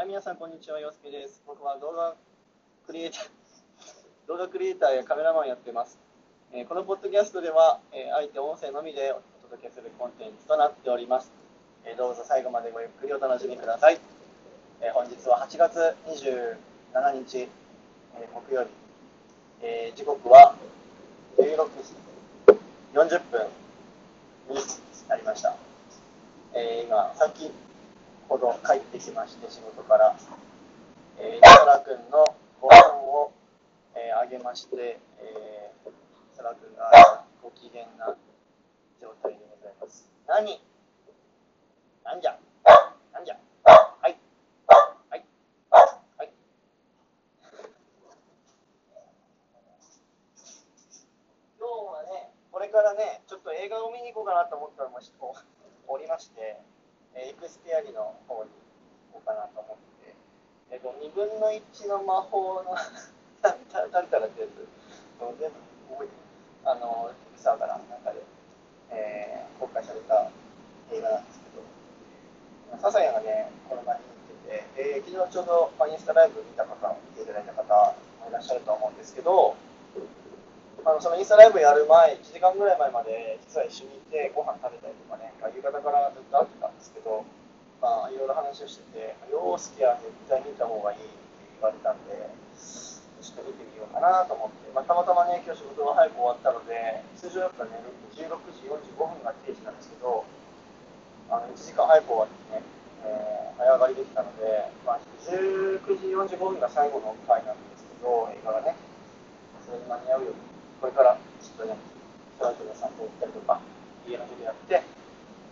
はい、皆さん、こんにちは。洋介です。僕は動画クリエイター、動画クリエイターやカメラマンやってます。えーこのポッドキャストでは、えーあえて音声のみでお届けするコンテンツとなっております。えーどうぞ最後までごゆっくりお楽しみください。えー本日は8月27日、えー木曜日、えー時刻は16時40分になりました。えー今、先ほど帰ってきまして、仕事から、えー、磯田君のご飯を、えーあげまして、えー、磯田君がご機嫌な状態でございます。何？なんじゃ？なんじゃ？はい。はい。はい。今日はね、これからね、ちょっと映画を見に行こうかなと思ったのもおりまして、えーエクスペアリの方に行こうかなと思って、えっと2分の1の魔法のタルタラってやつ、全部覚えてあの、ピクサーからの中で、えー公開された映画なんですけど、ササヤがね、この前に行ってて、えー昨日ちょうど、まあ、インスタライブ見た方、見ていただいた方もいらっしゃると思うんですけど、あのそのインスタライブやる前、1時間ぐらい前まで、実は一緒にいて、ご飯食べたりとかね、夕方からずっと会ってたんですけど、まあ、いろいろ話をしてて、洋介は絶対見た方がいいって言われたんで、ちょっと見てみようかなと思って、まあ、たまたまね、今日仕事が早く終わったので、通常やっぱね、16時45分が定時なんですけど、あの1時間早く終わってね、えー早上がりできたので、まあ、19時45分が最後の回なんですけど、映画がね、それに間に合うように、これからちょっとね、トランクで散歩行ったりとか、家の授業やって、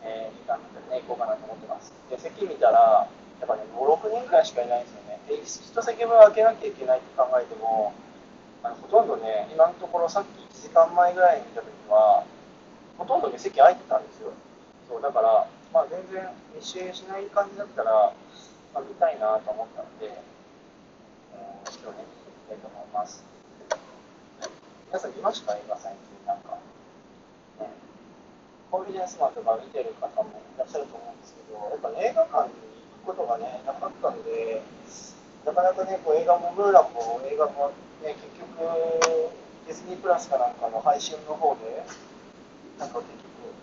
えー時間の中でね、行こうかなと思ってます。で、席見たら、やっぱね、5、6人くらいしかいないんですよね。で、一席分開けなきゃいけないって考えても、あのほとんどね、今のところさっき1時間前ぐらいに見たときは、ほとんどね、席空いてたんですよ。そう、だから、まあ全然密集しない感じだったら、まあ、見たいなと思ったので、えー今日ね、見たいと思います。皆さん見ました映画最近なんか、コンビニエンスマンとか見てる方もいらっしゃると思うんですけど、やっぱ、映画館に行くことがね、なかったんで、なかなかね、こう映画もムーランも映画もね、結局、ディズニープラスかなんかの配信の方で、なんか結局、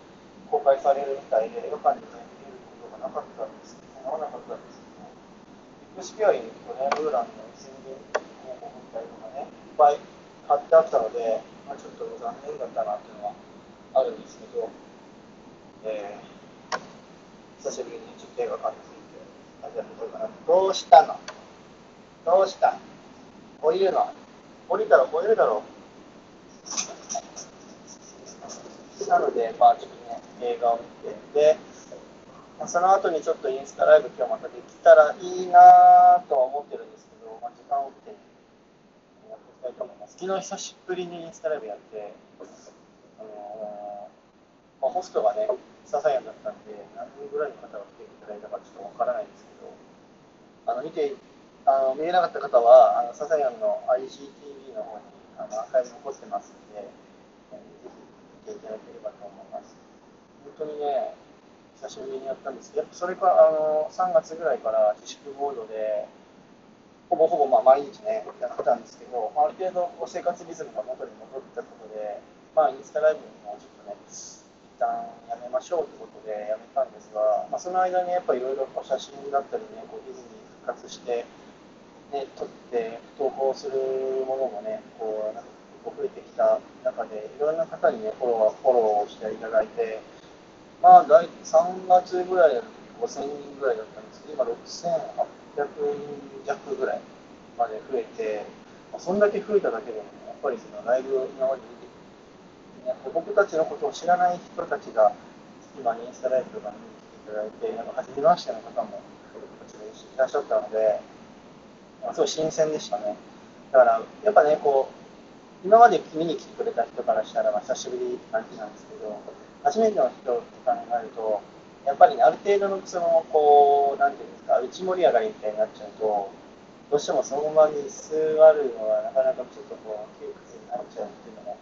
公開されるみたいで、映画館でね、見ることがなかったんですけど、ならなかったんですけど、エクスピアに行くとね、ムーランの宣伝広告みたいなのがね、いっぱい貼ってあったので、まあ、ちょっと残念だったなっていうのはあるんですけど、えー、久しぶりにちょっと映画館について味わってこようかな。どうしたの？どうした？降りるの？降りたら降りるだろう。なので、まあちょっとね、映画を見て、で、まあその後にちょっとインスタライブ今日またできたらいいなとは思ってるんですけど、まあ、時間を見てやっていきたいと思います。昨日久しぶりにインスタライブやって、あのーまあ、ホストがね、ササヤンだったんで、何人ぐらいの方が来ていただいたかちょっとわからないんですけど、あの見てあの見えなかった方は、あのササヤンの IGTV の方にあのアーカイブ残ってますんで、えーぜひ見ていただければと思います。本当にね、久しぶりにやったんですけど、やっぱそれからあの3月ぐらいから自粛モードで、ほぼほぼまあ毎日ね、やってたんですけど、まあ、ある程度生活リズムが元に戻ったことで、まあ、インスタライブもちょっとね、旦やめましょうということでやめたんですが、まあ、その間にやっぱいろいろ写真だったりね、こうディズニー復活して、ね、撮って投稿するものもね、こうなんか増えてきた中で、いろんな方にね、フォローフォローしていただいて、まあ、大3月ぐらいだと5000人ぐらいだったんですけど、今6800人弱ぐらいまで増えて、まあ、そんだけ増えただけでも、やっぱりそのライブ今まで見て、ね、僕たちのことを知らない人たちが、今、インスタライブとか見に来ていただいて、なんか初めましての方もこちらにいらっしゃったので、まあ、すごい新鮮でしたね。だから、やっぱね、こう、今まで見に来てくれた人からしたら、まあ、久しぶりって感じなんですけど、初めての人って考えると、やっぱりね、ある程度の、その、こう、なんていうんですか、内盛り上がりみたいになっちゃうと、どうしてもその場に座るのはなかなかちょっとこう、窮屈になっちゃうっていうのも、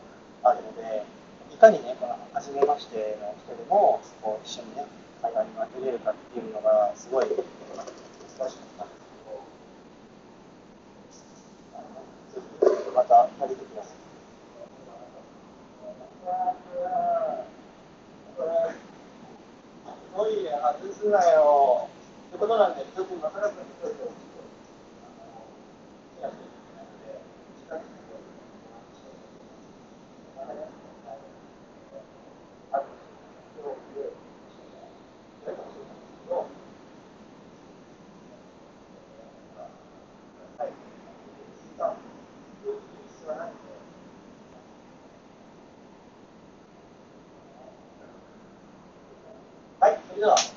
っね、この初めましての人でも、こ一緒にね、会話に紛れるかっていうのが、すごい難しかったんですけど、あのまた、りい。up.